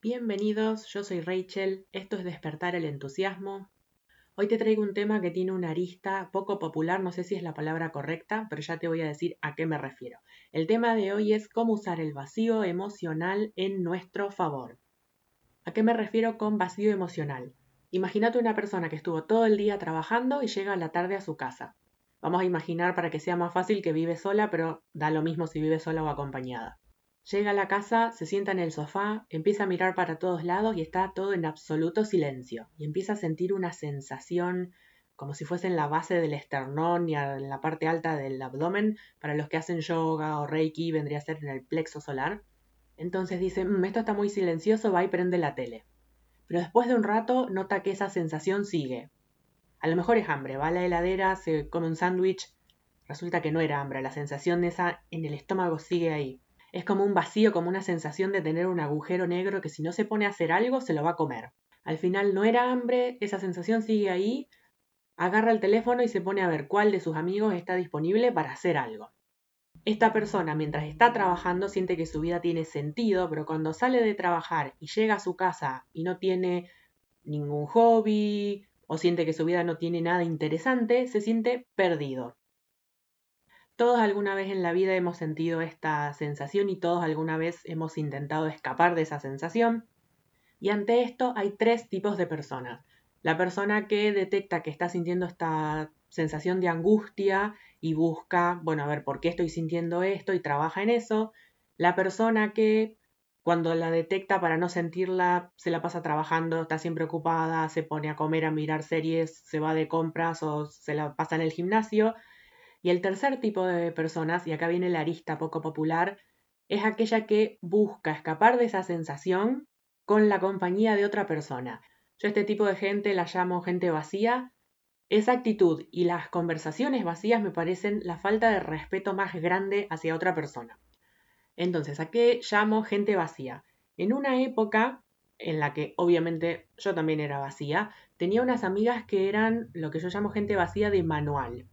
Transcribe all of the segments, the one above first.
Bienvenidos, yo soy Rachel, esto es Despertar el Entusiasmo. Hoy te traigo un tema que tiene una arista poco popular, no sé si es la palabra correcta, pero ya te voy a decir a qué me refiero. El tema de hoy es cómo usar el vacío emocional en nuestro favor. ¿A qué me refiero con vacío emocional? Imagínate una persona que estuvo todo el día trabajando y llega a la tarde a su casa. Vamos a imaginar para que sea más fácil que vive sola, pero da lo mismo si vive sola o acompañada. Llega a la casa, se sienta en el sofá, empieza a mirar para todos lados y está todo en absoluto silencio. Y empieza a sentir una sensación como si fuese en la base del esternón y en la parte alta del abdomen. Para los que hacen yoga o reiki vendría a ser en el plexo solar. Entonces dice, mm, esto está muy silencioso, va y prende la tele. Pero después de un rato nota que esa sensación sigue. A lo mejor es hambre, va a la heladera, se come un sándwich. Resulta que no era hambre, la sensación de esa en el estómago sigue ahí. Es como un vacío, como una sensación de tener un agujero negro que si no se pone a hacer algo se lo va a comer. Al final no era hambre, esa sensación sigue ahí, agarra el teléfono y se pone a ver cuál de sus amigos está disponible para hacer algo. Esta persona mientras está trabajando siente que su vida tiene sentido, pero cuando sale de trabajar y llega a su casa y no tiene ningún hobby o siente que su vida no tiene nada interesante, se siente perdido. Todos alguna vez en la vida hemos sentido esta sensación y todos alguna vez hemos intentado escapar de esa sensación. Y ante esto hay tres tipos de personas. La persona que detecta que está sintiendo esta sensación de angustia y busca, bueno, a ver, ¿por qué estoy sintiendo esto? y trabaja en eso. La persona que cuando la detecta para no sentirla, se la pasa trabajando, está siempre ocupada, se pone a comer, a mirar series, se va de compras o se la pasa en el gimnasio. Y el tercer tipo de personas, y acá viene la arista poco popular, es aquella que busca escapar de esa sensación con la compañía de otra persona. Yo este tipo de gente la llamo gente vacía. Esa actitud y las conversaciones vacías me parecen la falta de respeto más grande hacia otra persona. Entonces, ¿a qué llamo gente vacía? En una época en la que obviamente yo también era vacía, tenía unas amigas que eran lo que yo llamo gente vacía de manual.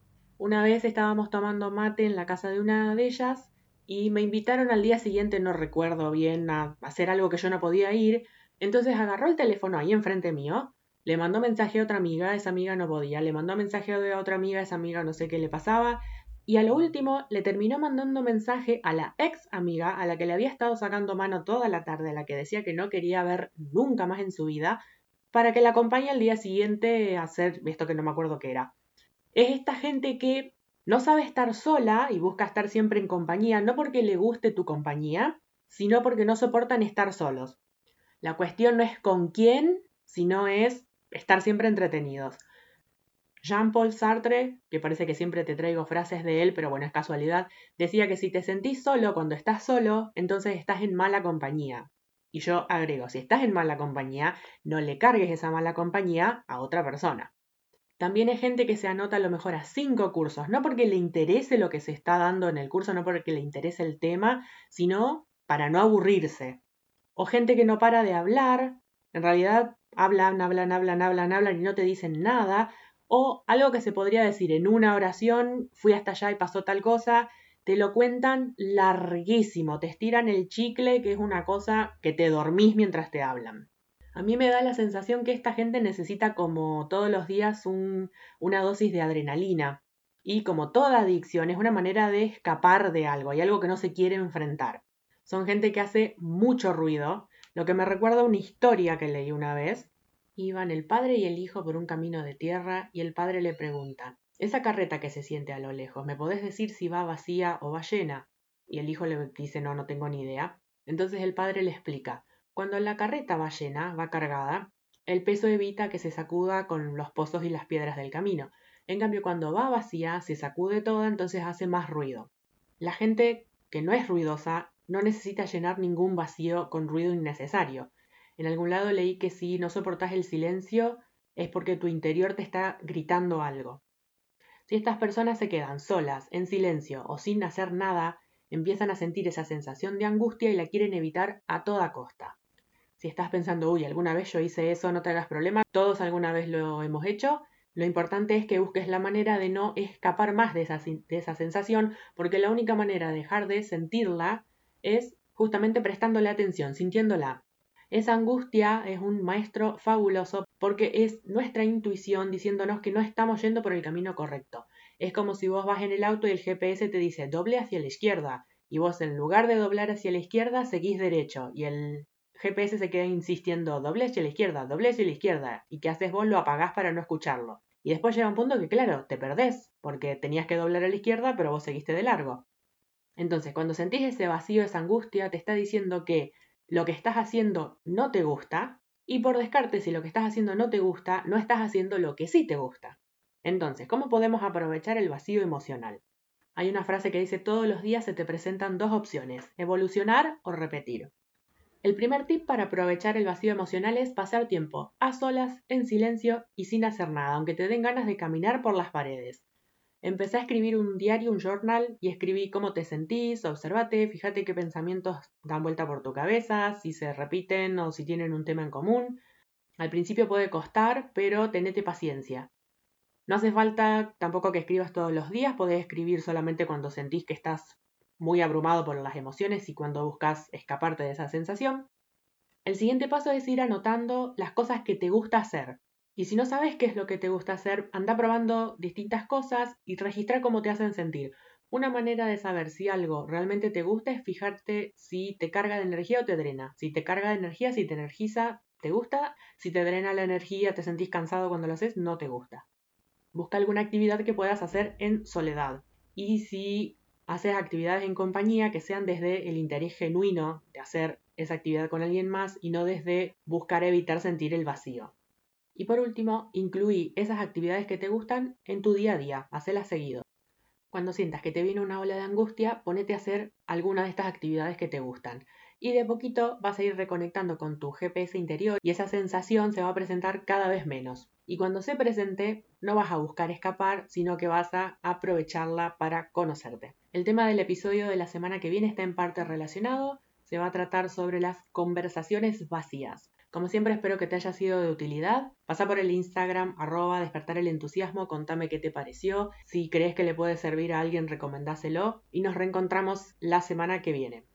Una vez estábamos tomando mate en la casa de una de ellas y me invitaron al día siguiente, no recuerdo bien, a hacer algo que yo no podía ir. Entonces agarró el teléfono ahí enfrente mío, le mandó mensaje a otra amiga, esa amiga no podía, le mandó mensaje a otra amiga, esa amiga no sé qué le pasaba, y a lo último le terminó mandando mensaje a la ex amiga a la que le había estado sacando mano toda la tarde, a la que decía que no quería ver nunca más en su vida, para que la acompañe al día siguiente a hacer esto que no me acuerdo qué era es esta gente que no sabe estar sola y busca estar siempre en compañía, no porque le guste tu compañía, sino porque no soportan estar solos. La cuestión no es con quién, sino es estar siempre entretenidos. Jean-Paul Sartre, que parece que siempre te traigo frases de él, pero bueno, es casualidad, decía que si te sentís solo cuando estás solo, entonces estás en mala compañía. Y yo agrego, si estás en mala compañía, no le cargues esa mala compañía a otra persona. También hay gente que se anota a lo mejor a cinco cursos, no porque le interese lo que se está dando en el curso, no porque le interese el tema, sino para no aburrirse. O gente que no para de hablar, en realidad hablan, hablan, hablan, hablan, hablan y no te dicen nada. O algo que se podría decir en una oración, fui hasta allá y pasó tal cosa, te lo cuentan larguísimo, te estiran el chicle, que es una cosa que te dormís mientras te hablan. A mí me da la sensación que esta gente necesita como todos los días una dosis de adrenalina. Y como toda adicción es una manera de escapar de algo, hay algo que no se quiere enfrentar. Son gente que hace mucho ruido, lo que me recuerda una historia que leí una vez. Iban el padre y el hijo por un camino de tierra y el padre le pregunta, esa carreta que se siente a lo lejos, ¿me podés decir si va vacía o va llena? Y el hijo le dice, no, no tengo ni idea. Entonces el padre le explica, cuando la carreta va llena, va cargada, el peso evita que se sacuda con los pozos y las piedras del camino. En cambio, cuando va vacía, se sacude toda, entonces hace más ruido. La gente que no es ruidosa no necesita llenar ningún vacío con ruido innecesario. En algún lado leí que si no soportas el silencio es porque tu interior te está gritando algo. Si estas personas se quedan solas, en silencio o sin hacer nada, empiezan a sentir esa sensación de angustia y la quieren evitar a toda costa. Si estás pensando, uy, alguna vez yo hice eso, no te hagas problema, todos alguna vez lo hemos hecho, lo importante es que busques la manera de no escapar más de esa, de esa sensación, porque la única manera de dejar de sentirla es justamente prestándole atención, sintiéndola. Esa angustia es un maestro fabuloso porque es nuestra intuición diciéndonos que no estamos yendo por el camino correcto. Es como si vos vas en el auto y el GPS te dice doble hacia la izquierda y vos en lugar de doblar hacia la izquierda seguís derecho y el GPS se queda insistiendo doble hacia la izquierda, doble hacia la izquierda y ¿qué haces vos? Lo apagás para no escucharlo. Y después llega un punto que claro, te perdés porque tenías que doblar a la izquierda pero vos seguiste de largo. Entonces, cuando sentís ese vacío, esa angustia, te está diciendo que lo que estás haciendo no te gusta y por descarte, si lo que estás haciendo no te gusta, no estás haciendo lo que sí te gusta. Entonces, ¿cómo podemos aprovechar el vacío emocional? Hay una frase que dice todos los días se te presentan dos opciones, evolucionar o repetir. El primer tip para aprovechar el vacío emocional es pasar tiempo a solas, en silencio y sin hacer nada, aunque te den ganas de caminar por las paredes. Empecé a escribir un diario, un journal, y escribí cómo te sentís, observate, fíjate qué pensamientos dan vuelta por tu cabeza, si se repiten o si tienen un tema en común. Al principio puede costar, pero tenete paciencia. No hace falta tampoco que escribas todos los días, podés escribir solamente cuando sentís que estás muy abrumado por las emociones y cuando buscas escaparte de esa sensación. El siguiente paso es ir anotando las cosas que te gusta hacer. Y si no sabes qué es lo que te gusta hacer, anda probando distintas cosas y registra cómo te hacen sentir. Una manera de saber si algo realmente te gusta es fijarte si te carga de energía o te drena. Si te carga de energía, si te energiza, te gusta. Si te drena la energía, te sentís cansado cuando lo haces, no te gusta. Busca alguna actividad que puedas hacer en soledad. Y si haces actividades en compañía, que sean desde el interés genuino de hacer esa actividad con alguien más y no desde buscar evitar sentir el vacío. Y por último, incluí esas actividades que te gustan en tu día a día, hacelas seguido. Cuando sientas que te viene una ola de angustia, ponete a hacer alguna de estas actividades que te gustan y de poquito vas a ir reconectando con tu GPS interior y esa sensación se va a presentar cada vez menos. Y cuando se presente, no vas a buscar escapar, sino que vas a aprovecharla para conocerte. El tema del episodio de la semana que viene está en parte relacionado. Se va a tratar sobre las conversaciones vacías. Como siempre espero que te haya sido de utilidad. Pasa por el Instagram arroba despertar el entusiasmo, contame qué te pareció. Si crees que le puede servir a alguien, recomendáselo. Y nos reencontramos la semana que viene.